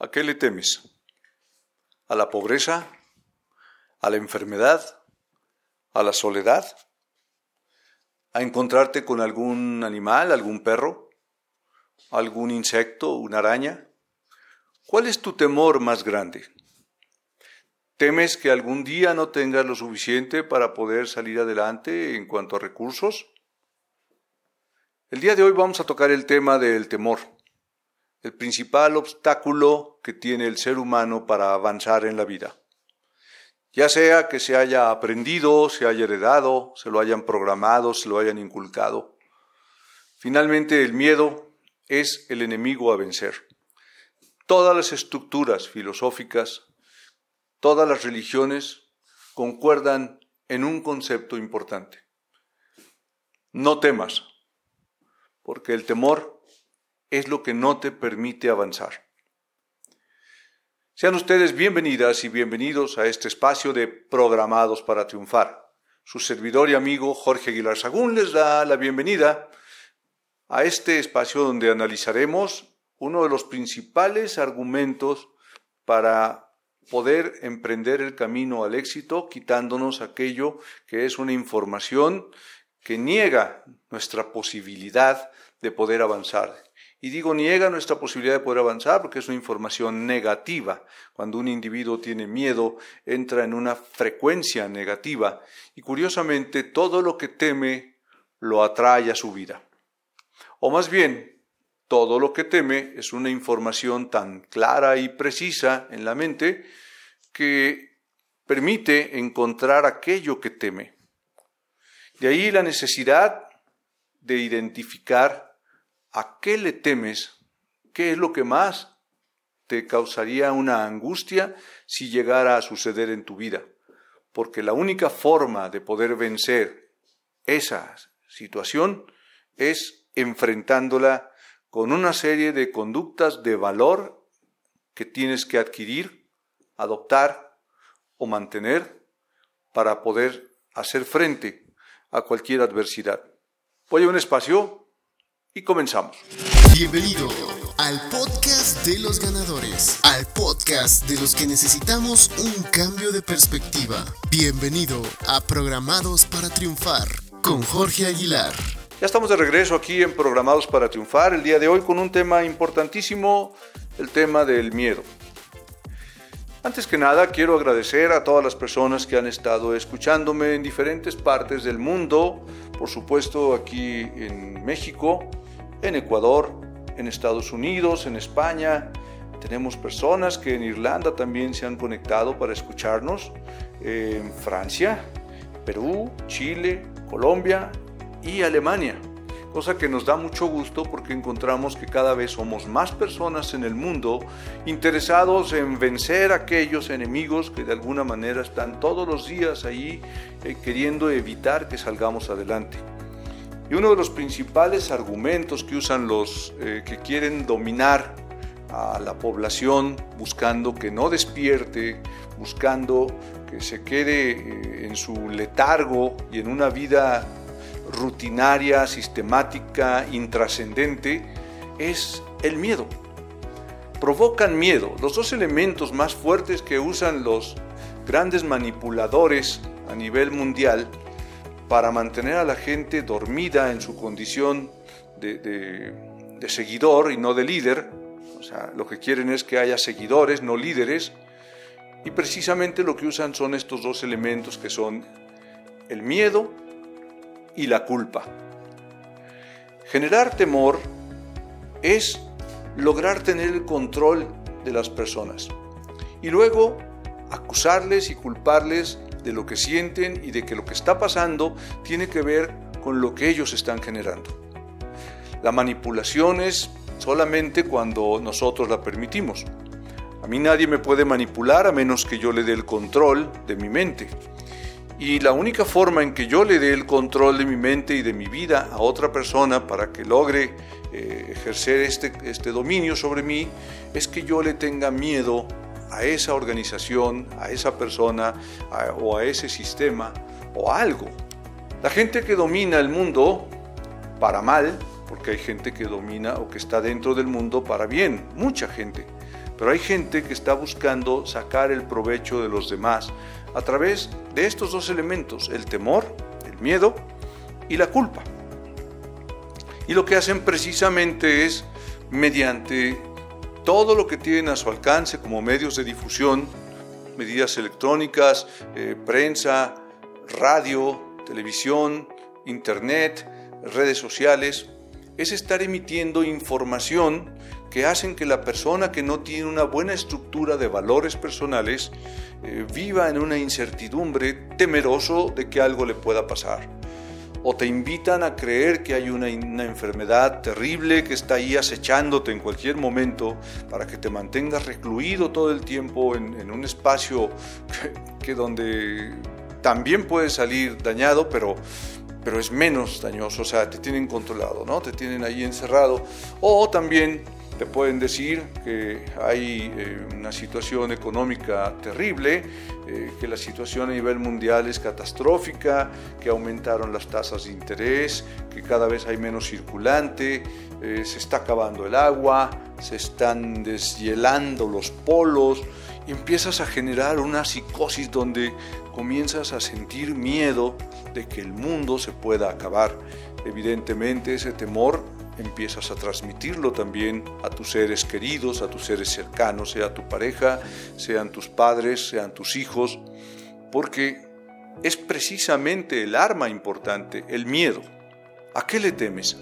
¿A qué le temes? ¿A la pobreza? ¿A la enfermedad? ¿A la soledad? ¿A encontrarte con algún animal, algún perro? ¿Algún insecto, una araña? ¿Cuál es tu temor más grande? ¿Temes que algún día no tengas lo suficiente para poder salir adelante en cuanto a recursos? El día de hoy vamos a tocar el tema del temor el principal obstáculo que tiene el ser humano para avanzar en la vida. Ya sea que se haya aprendido, se haya heredado, se lo hayan programado, se lo hayan inculcado. Finalmente, el miedo es el enemigo a vencer. Todas las estructuras filosóficas, todas las religiones concuerdan en un concepto importante. No temas, porque el temor es lo que no te permite avanzar. Sean ustedes bienvenidas y bienvenidos a este espacio de Programados para Triunfar. Su servidor y amigo Jorge Aguilar Sagún les da la bienvenida a este espacio donde analizaremos uno de los principales argumentos para poder emprender el camino al éxito quitándonos aquello que es una información que niega nuestra posibilidad de poder avanzar y digo, niega nuestra posibilidad de poder avanzar porque es una información negativa. Cuando un individuo tiene miedo, entra en una frecuencia negativa y curiosamente todo lo que teme lo atrae a su vida. O más bien, todo lo que teme es una información tan clara y precisa en la mente que permite encontrar aquello que teme. De ahí la necesidad de identificar ¿A qué le temes? ¿Qué es lo que más te causaría una angustia si llegara a suceder en tu vida? Porque la única forma de poder vencer esa situación es enfrentándola con una serie de conductas de valor que tienes que adquirir, adoptar o mantener para poder hacer frente a cualquier adversidad. Voy a un espacio y comenzamos. Bienvenido al podcast de los ganadores, al podcast de los que necesitamos un cambio de perspectiva. Bienvenido a Programados para Triunfar con Jorge Aguilar. Ya estamos de regreso aquí en Programados para Triunfar el día de hoy con un tema importantísimo, el tema del miedo. Antes que nada, quiero agradecer a todas las personas que han estado escuchándome en diferentes partes del mundo, por supuesto aquí en México, en Ecuador, en Estados Unidos, en España. Tenemos personas que en Irlanda también se han conectado para escucharnos, en Francia, Perú, Chile, Colombia y Alemania. Cosa que nos da mucho gusto porque encontramos que cada vez somos más personas en el mundo interesados en vencer a aquellos enemigos que de alguna manera están todos los días ahí eh, queriendo evitar que salgamos adelante. Y uno de los principales argumentos que usan los eh, que quieren dominar a la población, buscando que no despierte, buscando que se quede eh, en su letargo y en una vida rutinaria, sistemática, intrascendente, es el miedo. Provocan miedo. Los dos elementos más fuertes que usan los grandes manipuladores a nivel mundial para mantener a la gente dormida en su condición de, seguidor y no de líder. O sea, lo que quieren es que haya seguidores, no líderes. Y precisamente lo que usan son estos dos elementos que son el miedo y la culpa. Generar temor es lograr tener el control de las personas y luego acusarles y culparles de lo que sienten y de que lo que está pasando tiene que ver con lo que ellos están generando. La manipulación es solamente cuando nosotros la permitimos. A mí nadie me puede manipular a menos que yo le dé el control de mi mente. Y la única forma en que yo le dé el control de mi mente y de mi vida a otra persona para que logre eh, ejercer este, este dominio sobre mí es que yo le tenga miedo a esa organización, a esa persona o a ese sistema o algo. La gente que domina el mundo para mal, porque hay gente que domina o que está dentro del mundo para bien, mucha gente. Pero hay gente que está buscando sacar el provecho de los demás a través de estos dos elementos, el temor, el miedo y la culpa. Y lo que hacen precisamente es, mediante todo lo que tienen a su alcance como medios de difusión, medidas electrónicas, eh, prensa, radio, televisión, internet, redes sociales, es estar emitiendo información que hacen que la persona que no tiene una buena estructura de valores personales eh, viva en una incertidumbre temeroso de que algo le pueda pasar. O te invitan a creer que hay una, enfermedad terrible que está ahí acechándote en cualquier momento para que te mantengas recluido todo el tiempo en, un espacio que donde también puedes salir dañado, pero pero es menos dañoso, o sea, te tienen controlado, ¿no? Te tienen ahí encerrado. O también te pueden decir que hay eh, una situación económica terrible, eh, que la situación a nivel mundial es catastrófica, que aumentaron las tasas de interés, que cada vez hay menos circulante, eh, se está acabando el agua, se están deshielando los polos y empiezas a generar una psicosis donde comienzas a sentir miedo de que el mundo se pueda acabar. Evidentemente ese temor empiezas a transmitirlo también a tus seres queridos, a tus seres cercanos, sea tu pareja, sean tus padres, sean tus hijos, porque es precisamente el arma importante, el miedo. ¿A qué le temes?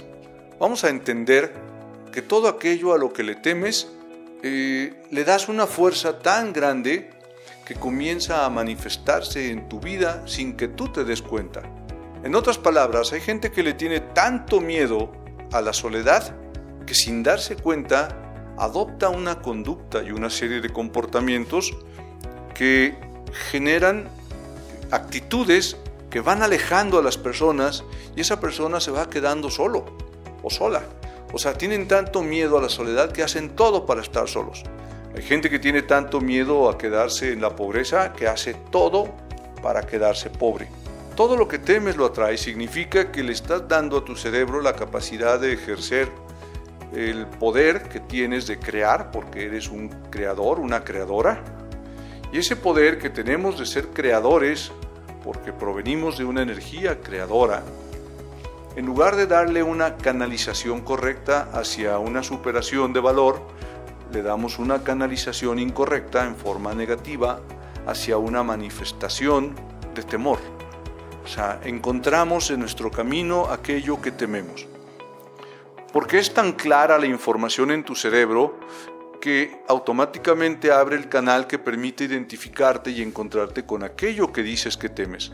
Vamos a entender que todo aquello a lo que le temes eh, le das una fuerza tan grande que comienza a manifestarse en tu vida sin que tú te des cuenta. En otras palabras, hay gente que le tiene tanto miedo a la soledad que sin darse cuenta adopta una conducta y una serie de comportamientos que generan actitudes que van alejando a las personas y esa persona se va quedando solo o sola. O sea, tienen tanto miedo a la soledad que hacen todo para estar solos. Hay gente que tiene tanto miedo a quedarse en la pobreza que hace todo para quedarse pobre. Todo lo que temes lo atrae significa que le estás dando a tu cerebro la capacidad de ejercer el poder que tienes de crear, porque eres un creador, una creadora. Y ese poder que tenemos de ser creadores, porque provenimos de una energía creadora, en lugar de darle una canalización correcta hacia una superación de valor, le damos una canalización incorrecta en forma negativa hacia una manifestación de temor. O sea, encontramos en nuestro camino aquello que tememos. Porque es tan clara la información en tu cerebro que automáticamente abre el canal que permite identificarte y encontrarte con aquello que dices que temes.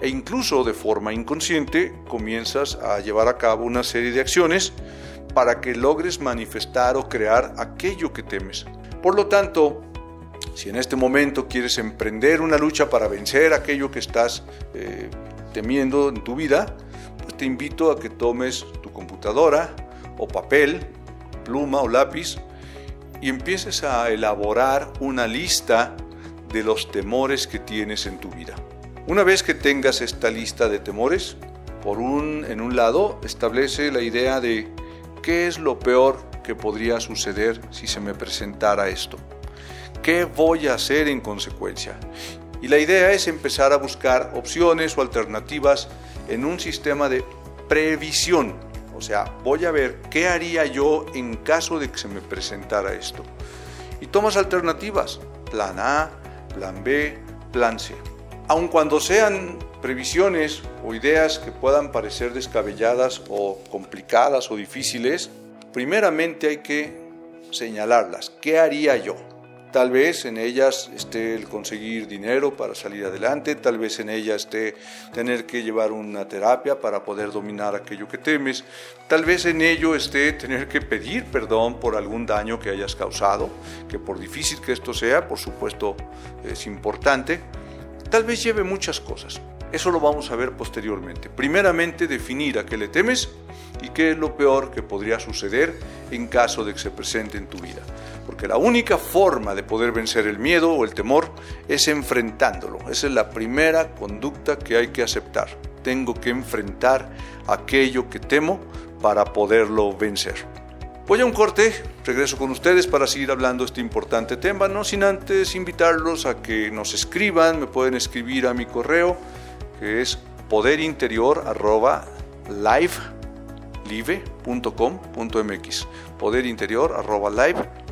E incluso de forma inconsciente comienzas a llevar a cabo una serie de acciones para que logres manifestar o crear aquello que temes. Por lo tanto, si en este momento quieres emprender una lucha para vencer aquello que estás eh, temiendo en tu vida, pues te invito a que tomes tu computadora o papel, pluma o lápiz y empieces a elaborar una lista de los temores que tienes en tu vida. Una vez que tengas esta lista de temores, por un, en un lado establece la idea de qué es lo peor que podría suceder si se me presentara esto. ¿Qué voy a hacer en consecuencia? Y la idea es empezar a buscar opciones o alternativas en un sistema de previsión. O sea, voy a ver qué haría yo en caso de que se me presentara esto. Y tomas alternativas. Plan A, plan B, plan C. Aun cuando sean previsiones o ideas que puedan parecer descabelladas o complicadas o difíciles, primeramente hay que señalarlas. ¿Qué haría yo? Tal vez en ellas esté el conseguir dinero para salir adelante, tal vez en ellas esté tener que llevar una terapia para poder dominar aquello que temes, tal vez en ello esté tener que pedir perdón por algún daño que hayas causado, que por difícil que esto sea, por supuesto es importante, tal vez lleve muchas cosas. Eso lo vamos a ver posteriormente. Primeramente definir a qué le temes y qué es lo peor que podría suceder en caso de que se presente en tu vida. Porque la única forma de poder vencer el miedo o el temor es enfrentándolo. Esa es la primera conducta que hay que aceptar. Tengo que enfrentar aquello que temo para poderlo vencer. Voy a un corte, regreso con ustedes para seguir hablando este importante tema, no sin antes invitarlos a que nos escriban, me pueden escribir a mi correo que es poderinterior@live.com.mx poderinterior@live.com.mx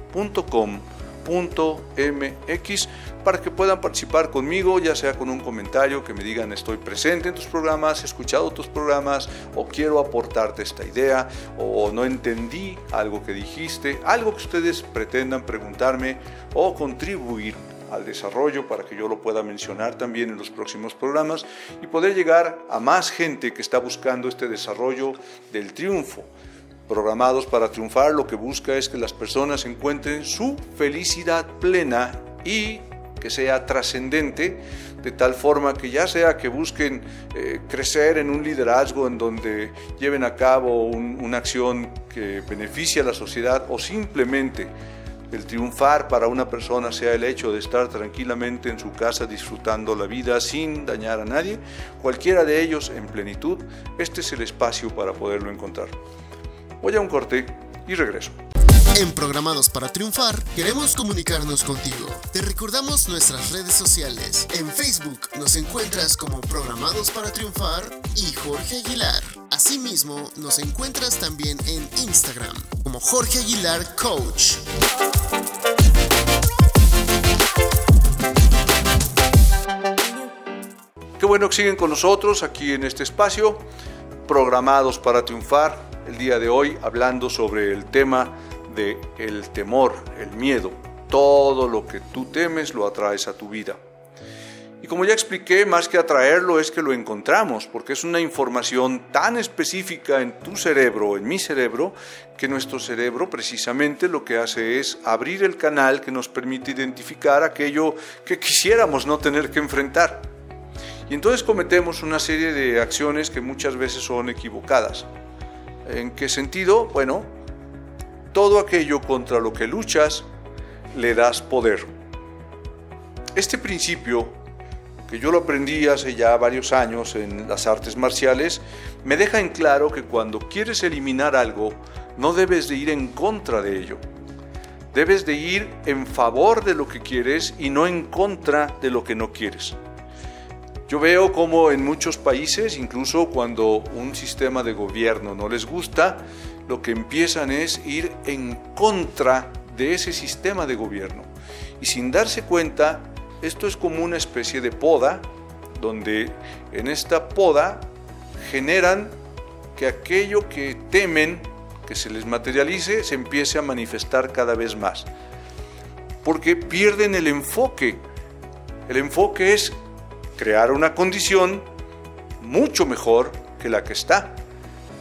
para que puedan participar conmigo, ya sea con un comentario que me digan estoy presente en tus programas, he escuchado tus programas o quiero aportarte esta idea o no entendí algo que dijiste, algo que ustedes pretendan preguntarme o contribuir al desarrollo para que yo lo pueda mencionar también en los próximos programas y poder llegar a más gente que está buscando este desarrollo del triunfo. Programados para triunfar lo que busca es que las personas encuentren su felicidad plena y que sea trascendente, de tal forma que ya sea que busquen eh, crecer en un liderazgo en donde lleven a cabo una acción que beneficie a la sociedad o simplemente el triunfar para una persona sea el hecho de estar tranquilamente en su casa disfrutando la vida sin dañar a nadie, cualquiera de ellos en plenitud, este es el espacio para poderlo encontrar. Voy a un corte y regreso. En Programados para Triunfar queremos comunicarnos contigo. Te recordamos nuestras redes sociales. En Facebook nos encuentras como Programados para Triunfar y Jorge Aguilar. Asimismo, nos encuentras también en Instagram como Jorge Aguilar Coach. Qué bueno que siguen con nosotros aquí en este espacio, Programados para Triunfar, el día de hoy hablando sobre el tema de el temor, el miedo. Todo lo que tú temes lo atraes a tu vida. Y como ya expliqué, más que atraerlo es que lo encontramos, porque es una información tan específica en tu cerebro, en mi cerebro, que nuestro cerebro precisamente lo que hace es abrir el canal que nos permite identificar aquello que quisiéramos no tener que enfrentar. Y entonces cometemos una serie de acciones que muchas veces son equivocadas. ¿En qué sentido? Bueno, todo aquello contra lo que luchas, le das poder. Este principio, que yo lo aprendí hace ya varios años en las artes marciales, me deja en claro que cuando quieres eliminar algo, no debes de ir en contra de ello. Debes de ir en favor de lo que quieres y no en contra de lo que no quieres. Yo veo como en muchos países, incluso cuando un sistema de gobierno no les gusta, lo que empiezan es ir en contra de ese sistema de gobierno. Y sin darse cuenta, esto es como una especie de poda, donde en esta poda generan que aquello que temen que se les materialice se empiece a manifestar cada vez más. Porque pierden el enfoque. El enfoque es crear una condición mucho mejor que la que está.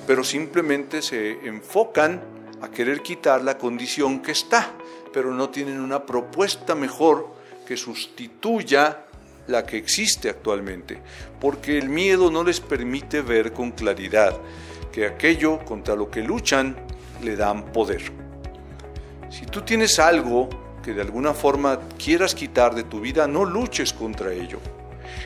Pero simplemente se enfocan a querer quitar la condición que está, pero no tienen una propuesta mejor que sustituya la que existe actualmente, porque el miedo no les permite ver con claridad que aquello contra lo que luchan le dan poder. Si tú tienes algo que de alguna forma quieras quitar de tu vida, no luches contra ello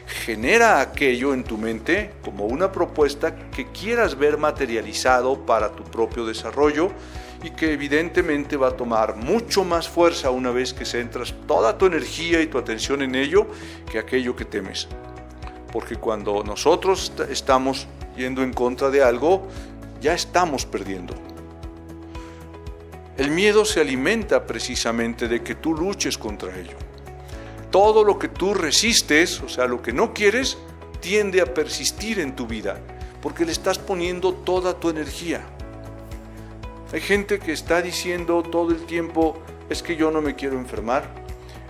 genera aquello en tu mente como una propuesta que quieras ver materializado para tu propio desarrollo y que evidentemente va a tomar mucho más fuerza una vez que centras toda tu energía y tu atención en ello que aquello que temes. Porque cuando nosotros estamos yendo en contra de algo, ya estamos perdiendo. El miedo se alimenta precisamente de que tú luches contra ello todo lo que tú resistes, o sea, lo que no quieres, tiende a persistir en tu vida, porque le estás poniendo toda tu energía. Hay gente que está diciendo todo el tiempo, es que yo no me quiero enfermar,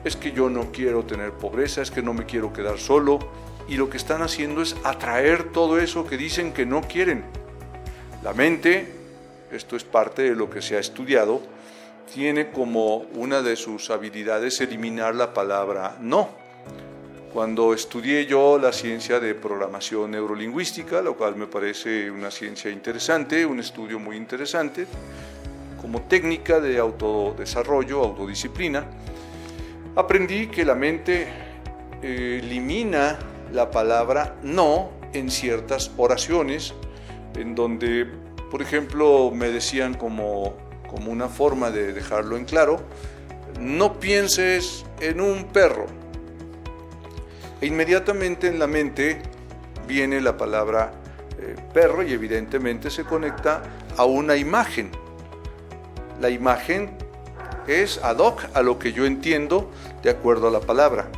es que yo no quiero tener pobreza, es que no me quiero quedar solo, y lo que están haciendo es atraer todo eso que dicen que no quieren. La mente, esto es parte de lo que se ha estudiado, tiene como una de sus habilidades eliminar la palabra no. Cuando estudié yo la ciencia de programación neurolingüística, lo cual me parece una ciencia interesante, un estudio muy interesante, como técnica de autodesarrollo, autodisciplina, aprendí que la mente eh, elimina la palabra no en ciertas oraciones, en donde, por ejemplo, me decían como como una forma de dejarlo en claro, no pienses en un perro. E inmediatamente en la mente viene la palabra eh, perro y evidentemente se conecta a una imagen. La imagen es ad hoc a lo que yo entiendo de acuerdo a la palabra.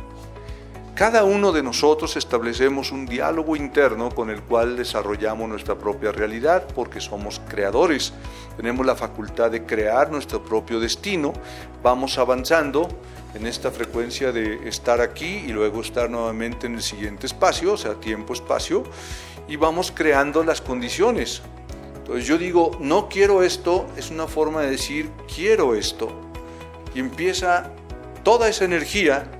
Cada uno de nosotros establecemos un diálogo interno con el cual desarrollamos nuestra propia realidad porque somos creadores. Tenemos la facultad de crear nuestro propio destino. Vamos avanzando en esta frecuencia de estar aquí y luego estar nuevamente en el siguiente espacio, o sea, tiempo-espacio, y vamos creando las condiciones. Entonces yo digo, no quiero esto, es una forma de decir, quiero esto. Y empieza toda esa energía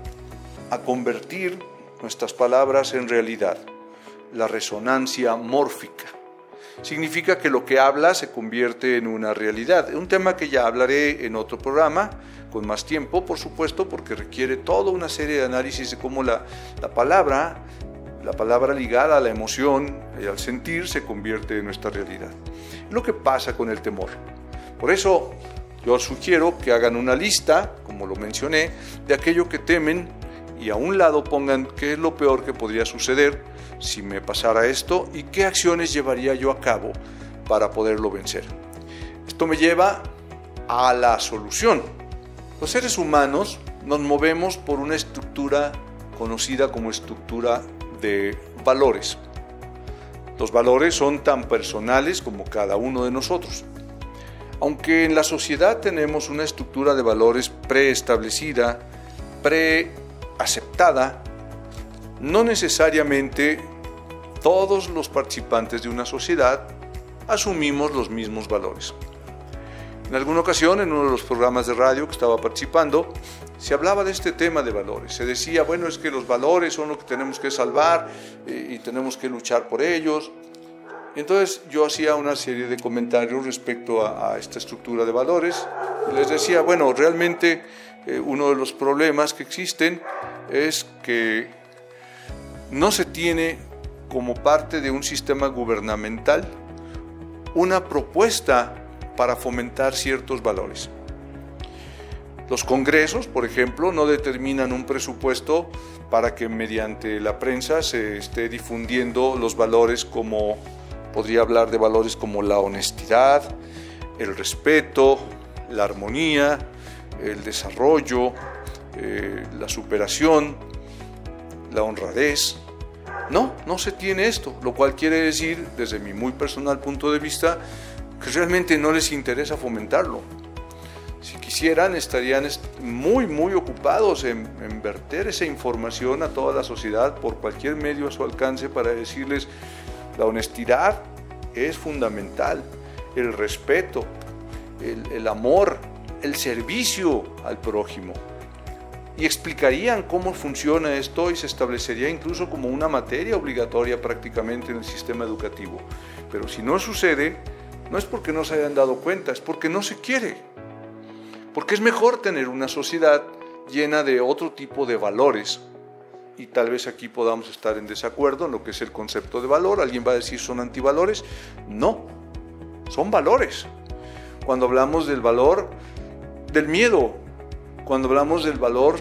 a convertir nuestras palabras en realidad, la resonancia mórfica. Significa que lo que habla se convierte en una realidad. Un tema que ya hablaré en otro programa, con más tiempo, por supuesto, porque requiere toda una serie de análisis de cómo la, la palabra, la palabra ligada a la emoción y al sentir, se convierte en nuestra realidad. Lo que pasa con el temor. Por eso yo sugiero que hagan una lista, como lo mencioné, de aquello que temen y a un lado pongan qué es lo peor que podría suceder si me pasara esto y qué acciones llevaría yo a cabo para poderlo vencer. Esto me lleva a la solución. Los seres humanos nos movemos por una estructura conocida como estructura de valores. Los valores son tan personales como cada uno de nosotros. Aunque en la sociedad tenemos una estructura de valores preestablecida, pre aceptada, no necesariamente todos los participantes de una sociedad asumimos los mismos valores. En alguna ocasión, en uno de los programas de radio que estaba participando, se hablaba de este tema de valores. Se decía, bueno, es que los valores son lo que tenemos que salvar eh, y, tenemos que luchar por ellos. Entonces yo hacía una serie de comentarios respecto a, esta estructura de valores les decía, bueno, realmente eh, uno de los problemas que existen es que no se tiene como parte de un sistema gubernamental una propuesta para fomentar ciertos valores. Los congresos, por ejemplo, no determinan un presupuesto para que mediante la prensa se esté difundiendo los valores como, podría hablar de valores como la honestidad, el respeto, la armonía, el desarrollo, eh, la superación, la honradez. No, no se tiene esto, lo cual quiere decir, desde mi muy personal punto de vista, que realmente no les interesa fomentarlo. Si quisieran, estarían muy, muy ocupados en, en verter esa información a toda la sociedad por cualquier medio a su alcance para decirles, la honestidad es fundamental, el respeto, el, el amor, el servicio al prójimo. Y explicarían cómo funciona esto y se establecería incluso como una materia obligatoria prácticamente en el sistema educativo. Pero si no sucede, no es porque no se hayan dado cuenta, es porque no se quiere. Porque es mejor tener una sociedad llena de otro tipo de valores. Y tal vez aquí podamos estar en desacuerdo en lo que es el concepto de valor. Alguien va a decir son antivalores. No, son valores. Cuando hablamos del valor, del miedo, cuando hablamos del valor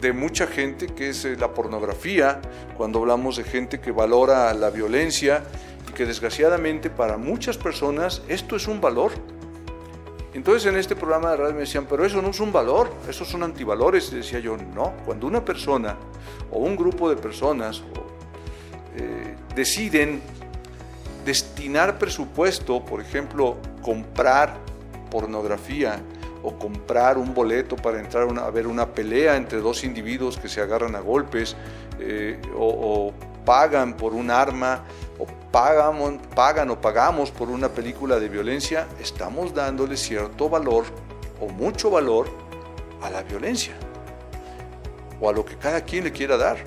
de mucha gente que es eh, la pornografía, cuando hablamos de gente que valora la violencia y que desgraciadamente para muchas personas esto es un valor. Entonces en este programa de radio me decían, pero eso no es un valor, esos son antivalores. Y decía yo, no, cuando una persona o un grupo de personas eh, deciden destinar presupuesto, por ejemplo, comprar pornografía, o comprar un boleto para entrar a ver una pelea entre dos individuos que se agarran a golpes, eh, o, pagan por un arma, o pagan, pagan o pagamos por una película de violencia, estamos dándole cierto valor o mucho valor a la violencia o a lo que cada quien le quiera dar.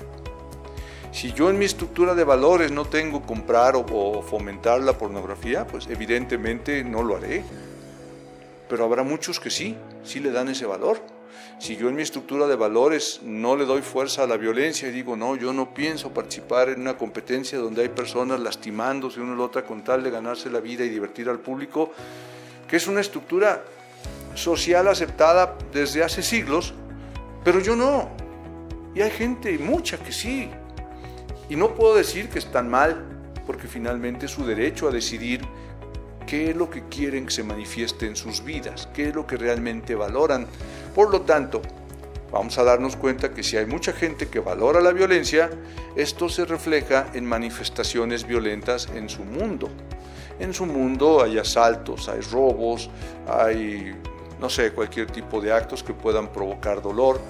Si yo en mi estructura de valores no tengo comprar o fomentar la pornografía, pues evidentemente no lo haré pero habrá muchos que sí, sí le dan ese valor. Si yo en mi estructura de valores no le doy fuerza a la violencia y digo, no, yo no pienso participar en una competencia donde hay personas lastimándose una a la otra con tal de ganarse la vida y divertir al público, que es una estructura social aceptada desde hace siglos, pero yo no. Y hay gente, mucha que sí. Y no puedo decir que están mal, porque finalmente es su derecho a decidir qué es lo que quieren que se manifieste en sus vidas, qué es lo que realmente valoran. Por lo tanto, vamos a darnos cuenta que si hay mucha gente que valora la violencia, esto se refleja en manifestaciones violentas en su mundo. En su mundo hay asaltos, hay robos, hay, no sé, cualquier tipo de actos que puedan provocar dolor.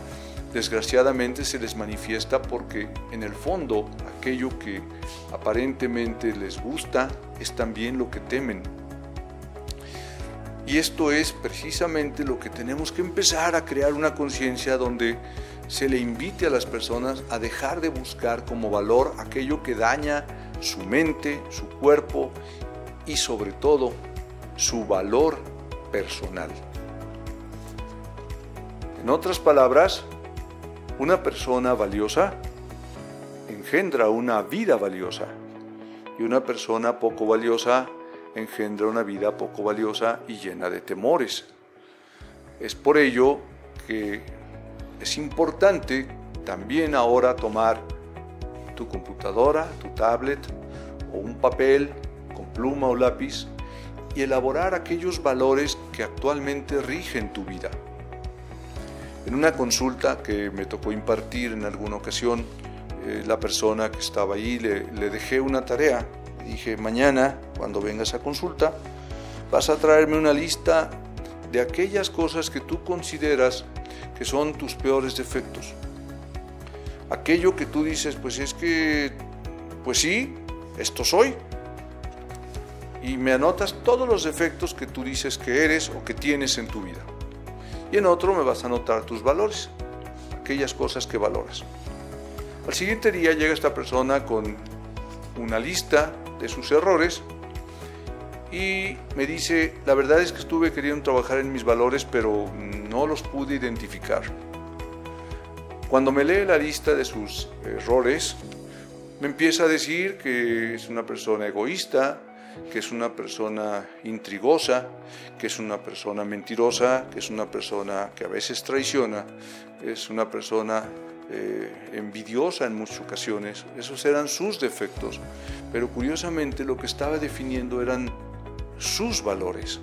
Desgraciadamente se les manifiesta porque en el fondo aquello que aparentemente les gusta es también lo que temen. Y esto es precisamente lo que tenemos que empezar a crear una conciencia donde se le invite a las personas a dejar de buscar como valor aquello que daña su mente, su cuerpo y sobre todo su valor personal. En otras palabras, una persona valiosa engendra una vida valiosa y una persona poco valiosa engendra una vida poco valiosa y llena de temores. Es por ello que es importante también ahora tomar tu computadora, tu tablet o un papel con pluma o lápiz y elaborar aquellos valores que actualmente rigen tu vida. En una consulta que me tocó impartir en alguna ocasión, eh, la persona que estaba ahí le, dejé una tarea dije, mañana, cuando vengas a consulta, vas a traerme una lista de aquellas cosas que tú consideras que son tus peores defectos. Aquello que tú dices, pues es que, pues sí, esto soy. Y me anotas todos los defectos que tú dices que eres o que tienes en tu vida. Y en otro me vas a anotar tus valores, aquellas cosas que valoras. Al siguiente día llega esta persona con una lista de sus errores y me dice, la verdad es que estuve queriendo trabajar en mis valores, pero no los pude identificar. Cuando me lee la lista de sus errores, me empieza a decir que es una persona egoísta, que es una persona intrigosa, que es una persona mentirosa, que es una persona que a veces traiciona, es una persona eh, envidiosa en muchas ocasiones. Esos eran sus defectos. Pero curiosamente lo que estaba definiendo eran sus valores.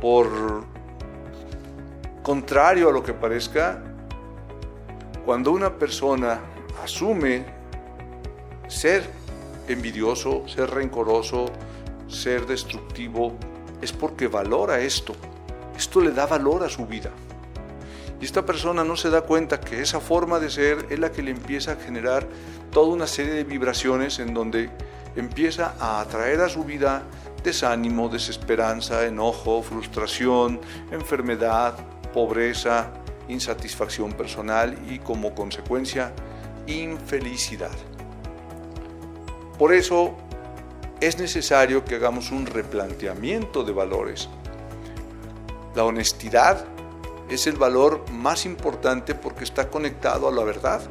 Por contrario a lo que parezca, cuando una persona asume ser envidioso, ser rencoroso, ser destructivo, es porque valora esto. Esto le da valor a su vida. Y esta persona no se da cuenta que esa forma de ser es la que le empieza a generar toda una serie de vibraciones en donde empieza a atraer a su vida desánimo, desesperanza, enojo, frustración, enfermedad, pobreza, insatisfacción personal y como consecuencia infelicidad. Por eso es necesario que hagamos un replanteamiento de valores. La honestidad es el valor más importante porque está conectado a la verdad.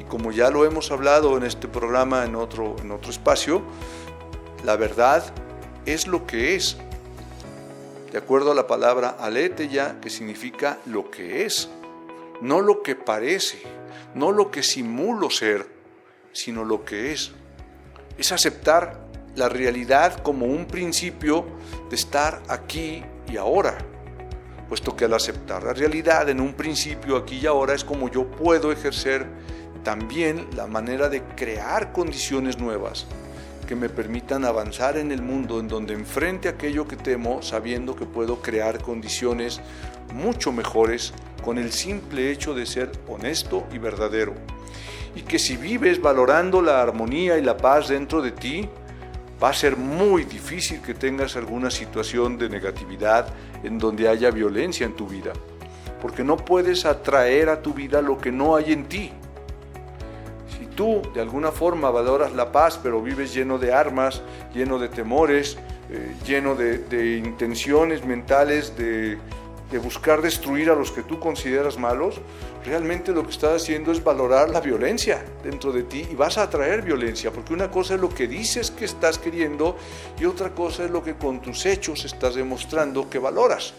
Y como ya lo hemos hablado en este programa en otro, en otro espacio, la verdad es lo que es. De acuerdo a la palabra aletheia, que significa lo que es, no lo que parece, no lo que simulo ser, sino lo que es. Es aceptar la realidad como un principio de estar aquí y ahora puesto que al aceptar la realidad en un principio, aquí y ahora, es como yo puedo ejercer también la manera de crear condiciones nuevas que me permitan avanzar en el mundo en donde enfrente aquello que temo sabiendo que puedo crear condiciones mucho mejores con el simple hecho de ser honesto y verdadero. Y que si vives valorando la armonía y la paz dentro de ti, va a ser muy difícil que tengas alguna situación de negatividad en donde haya violencia en tu vida, porque no puedes atraer a tu vida lo que no hay en ti. Si tú de alguna forma valoras la paz, pero vives lleno de armas, lleno de temores, eh, lleno de, intenciones mentales de de buscar destruir a los que tú consideras malos, realmente lo que estás haciendo es valorar la violencia dentro de ti y vas a atraer violencia, porque una cosa es lo que dices que estás queriendo y otra cosa es lo que con tus hechos estás demostrando que valoras.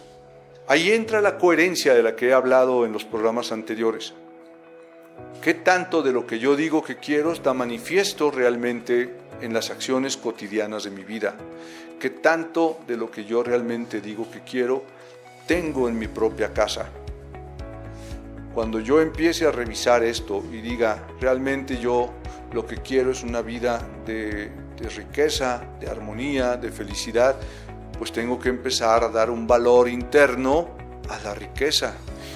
Ahí entra la coherencia de la que he hablado en los programas anteriores. ¿Qué tanto de lo que yo digo que quiero está manifiesto realmente en las acciones cotidianas de mi vida? ¿Qué tanto de lo que yo realmente digo que quiero tengo en mi propia casa? Cuando yo empiece a revisar esto y diga, realmente yo lo que quiero es una vida de, riqueza, de armonía, de felicidad, pues tengo que empezar a dar un valor interno a la riqueza.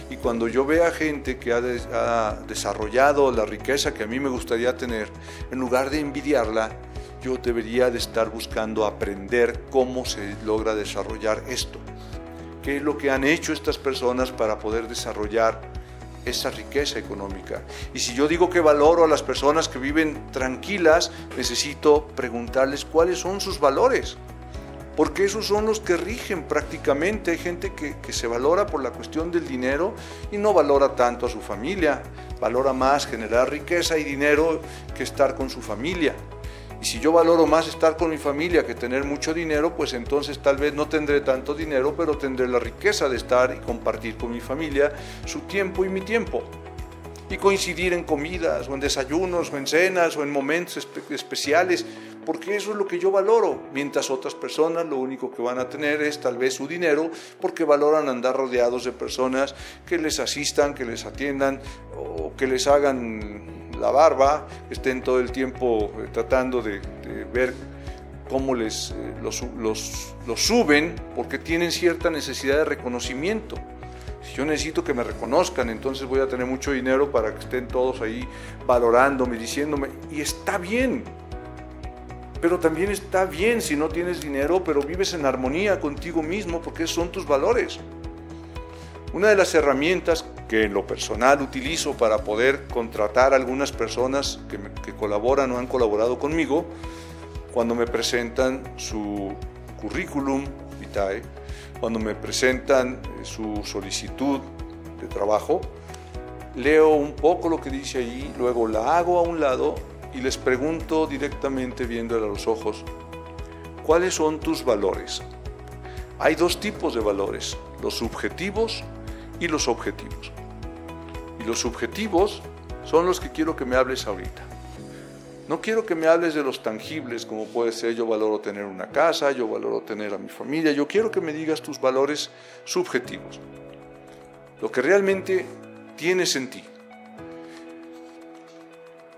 Y cuando yo vea gente que ha, desarrollado la riqueza que a mí me gustaría tener, en lugar de envidiarla, yo debería de estar buscando aprender cómo se logra desarrollar esto. ¿Qué es lo que han hecho estas personas para poder desarrollar esa riqueza económica? Y si yo digo que valoro a las personas que viven tranquilas, necesito preguntarles cuáles son sus valores porque esos son los que rigen prácticamente. Hay gente que, se valora por la cuestión del dinero y no valora tanto a su familia, valora más generar riqueza y dinero que estar con su familia. Y si yo valoro más estar con mi familia que tener mucho dinero, pues entonces tal vez no tendré tanto dinero, pero tendré la riqueza de estar y compartir con mi familia su tiempo y mi tiempo. Y coincidir en comidas, o en desayunos, o en cenas, o en momentos especiales porque eso es lo que yo valoro, mientras otras personas lo único que van a tener es tal vez su dinero, porque valoran andar rodeados de personas que les asistan, que les atiendan o que les hagan la barba, estén todo el tiempo eh, tratando de, ver cómo les eh, los, los suben, porque tienen cierta necesidad de reconocimiento. Si yo necesito que me reconozcan, entonces voy a tener mucho dinero para que estén todos ahí valorándome, diciéndome, y está bien, pero también está bien si no tienes dinero, pero vives en armonía contigo mismo porque son tus valores. Una de las herramientas que en lo personal utilizo para poder contratar a algunas personas que, colaboran o han colaborado conmigo, cuando me presentan su currículum vitae, cuando me presentan eh, su solicitud de trabajo, leo un poco lo que dice allí, luego la hago a un lado y les pregunto directamente viéndole a los ojos, ¿cuáles son tus valores? Hay dos tipos de valores, los subjetivos y los objetivos. Y los subjetivos son los que quiero que me hables ahorita. No quiero que me hables de los tangibles, como puede ser yo valoro tener una casa, yo valoro tener a mi familia, yo quiero que me digas tus valores subjetivos. Lo que realmente tienes en ti.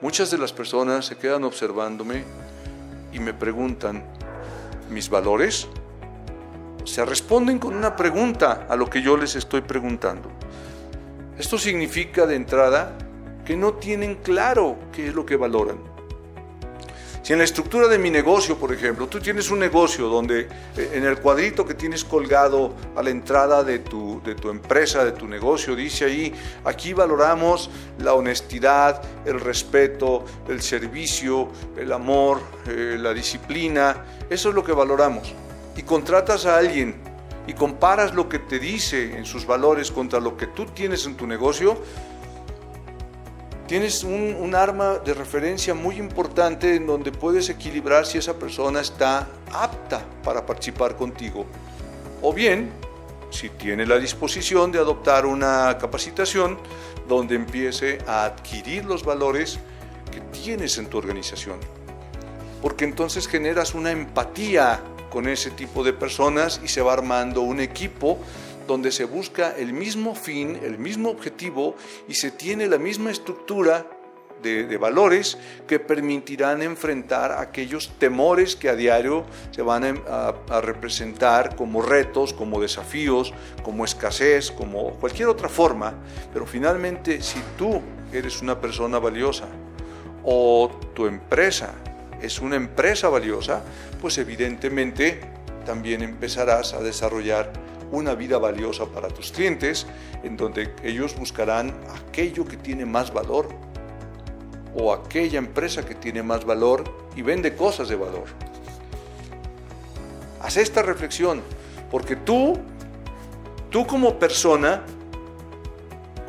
Muchas de las personas se quedan observándome y me preguntan, ¿mis valores? Se responden con una pregunta a lo que yo les estoy preguntando. Esto significa de entrada que no tienen claro qué es lo que valoran. Si en la estructura de mi negocio, por ejemplo, tú tienes un negocio donde eh, en el cuadrito que tienes colgado a la entrada de tu, de tu empresa, de tu negocio, dice ahí, aquí valoramos la honestidad, el respeto, el servicio, el amor, eh, la disciplina, eso es lo que valoramos. Y contratas a alguien y comparas lo que te dice en sus valores contra lo que tú tienes en tu negocio, tienes un, arma de referencia muy importante en donde puedes equilibrar si esa persona está apta para participar contigo. O bien, si tiene la disposición de adoptar una capacitación donde empiece a adquirir los valores que tienes en tu organización. Porque entonces generas una empatía con ese tipo de personas y se va armando un equipo donde se busca el mismo fin, el mismo objetivo y se tiene la misma estructura de, valores que permitirán enfrentar aquellos temores que a diario se van a, representar como retos, como desafíos, como escasez, como cualquier otra forma. Pero finalmente, si tú eres una persona valiosa o tu empresa es una empresa valiosa, pues evidentemente también empezarás a desarrollar una vida valiosa para tus clientes, en donde ellos buscarán aquello que tiene más valor o aquella empresa que tiene más valor y vende cosas de valor. Haz esta reflexión, porque tú, Tú como persona,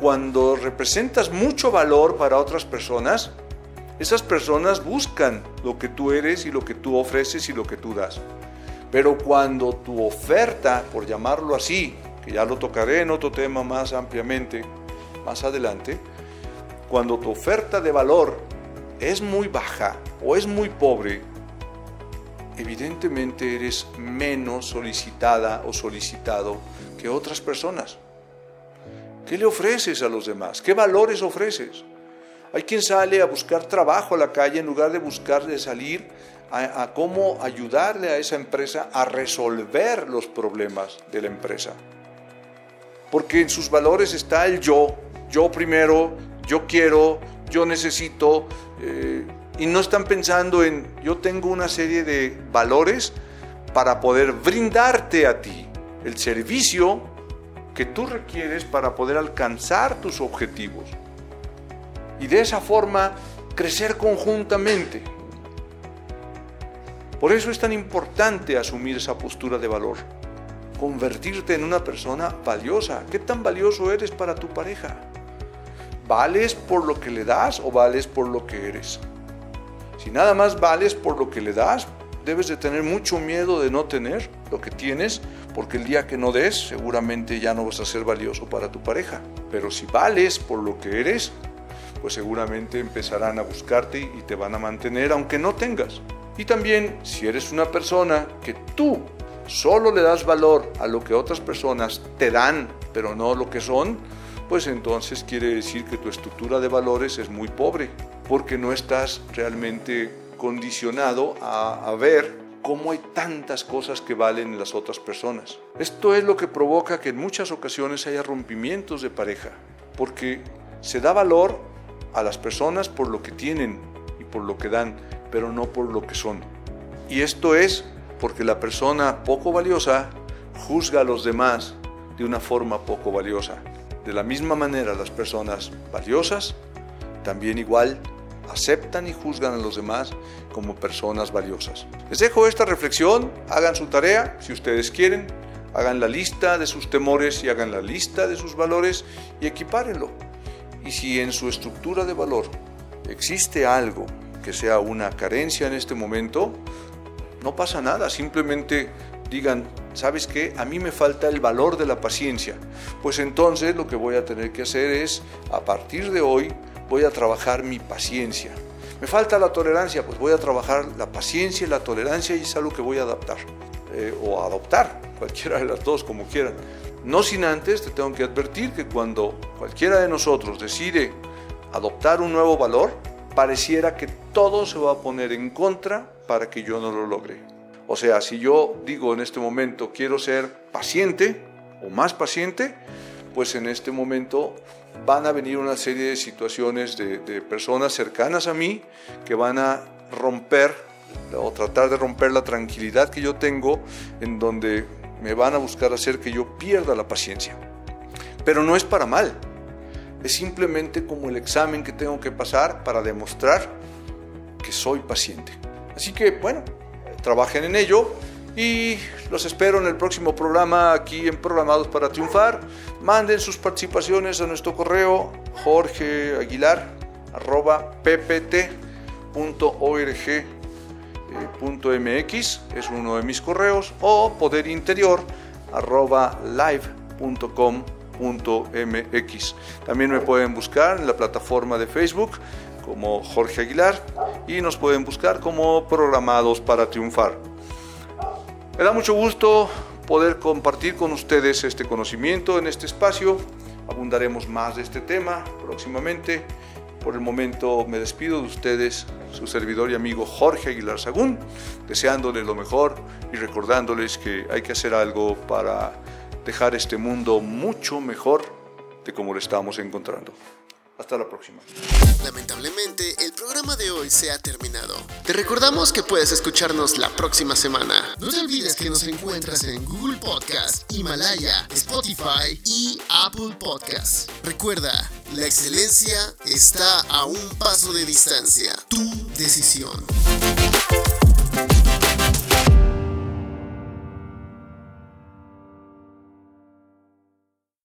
cuando representas mucho valor para otras personas, esas personas buscan lo que tú eres y lo que tú ofreces y lo que tú das. Pero cuando tu oferta, por llamarlo así, que ya lo tocaré en otro tema más ampliamente más adelante, cuando tu oferta de valor es muy baja o es muy pobre, evidentemente eres menos solicitada o solicitado que otras personas. ¿Qué le ofreces a los demás? ¿Qué valores ofreces? Hay quien sale a buscar trabajo a la calle en lugar de buscar de salir a, cómo ayudarle a esa empresa a resolver los problemas de la empresa. Porque en sus valores está el yo, yo primero, yo quiero, yo necesito, eh, y no están pensando en yo tengo una serie de valores para poder brindarte a ti el servicio que tú requieres para poder alcanzar tus objetivos. Y de esa forma crecer conjuntamente. Por eso es tan importante asumir esa postura de valor, convertirte en una persona valiosa. ¿Qué tan valioso eres para tu pareja? ¿Vales por lo que le das o vales por lo que eres? Si nada más vales por lo que le das, debes de tener mucho miedo de no tener lo que tienes, porque el día que no des, seguramente ya no vas a ser valioso para tu pareja. Pero si vales por lo que eres, pues seguramente empezarán a buscarte y te van a mantener aunque no tengas. Y también si eres una persona que tú solo le das valor a lo que otras personas te dan, pero no lo que son, pues entonces quiere decir que tu estructura de valores es muy pobre, porque no estás realmente condicionado a, ver cómo hay tantas cosas que valen en las otras personas. Esto es lo que provoca que en muchas ocasiones haya rompimientos de pareja, porque se da valor a las personas por lo que tienen y por lo que dan, pero no por lo que son. Y esto es porque la persona poco valiosa juzga a los demás de una forma poco valiosa. De la misma manera, las personas valiosas también igual aceptan y juzgan a los demás como personas valiosas. Les dejo esta reflexión, hagan su tarea si ustedes quieren, hagan la lista de sus temores y hagan la lista de sus valores y equipárenlo. Y si en su estructura de valor existe algo que sea una carencia en este momento, no pasa nada, simplemente digan, ¿sabes qué? A mí me falta el valor de la paciencia. Pues entonces lo que voy a tener que hacer es, a partir de hoy, voy a trabajar mi paciencia. Me falta la tolerancia, pues voy a trabajar la paciencia y la tolerancia y es algo que voy a adaptar. Eh, o adoptar, cualquiera de las dos, como quieran. No sin antes te tengo que advertir que cuando cualquiera de nosotros decide adoptar un nuevo valor, pareciera que todo se va a poner en contra para que yo no lo logre. O sea, si yo digo en este momento quiero ser paciente o más paciente, pues en este momento van a venir una serie de situaciones de, personas cercanas a mí que van a romper o tratar de romper la tranquilidad que yo tengo en donde me van a buscar hacer que yo pierda la paciencia. Pero no es para mal, es simplemente como el examen que tengo que pasar para demostrar que soy paciente. Así que bueno, trabajen en ello y los espero en el próximo programa aquí en Programados para Triunfar. Manden sus participaciones a nuestro correo jorgeaguilar.ppt.org.mx, es uno de mis correos, o poderinterior.live.com.mx. También me pueden buscar en la plataforma de Facebook como Jorge Aguilar y nos pueden buscar como programados para triunfar. Me da mucho gusto poder compartir con ustedes este conocimiento en este espacio. Abundaremos más de este tema próximamente. Por el momento me despido de ustedes, su servidor y amigo Jorge Aguilar Sagún, deseándoles lo mejor y recordándoles que hay que hacer algo para dejar este mundo mucho mejor de como lo estamos encontrando. Hasta la próxima. Lamentablemente, el programa de hoy se ha terminado. Te recordamos que puedes escucharnos la próxima semana. No te olvides que nos encuentras en Google Podcast, Himalaya, Spotify y Apple Podcast. Recuerda, la excelencia está a un paso de distancia. Tu decisión.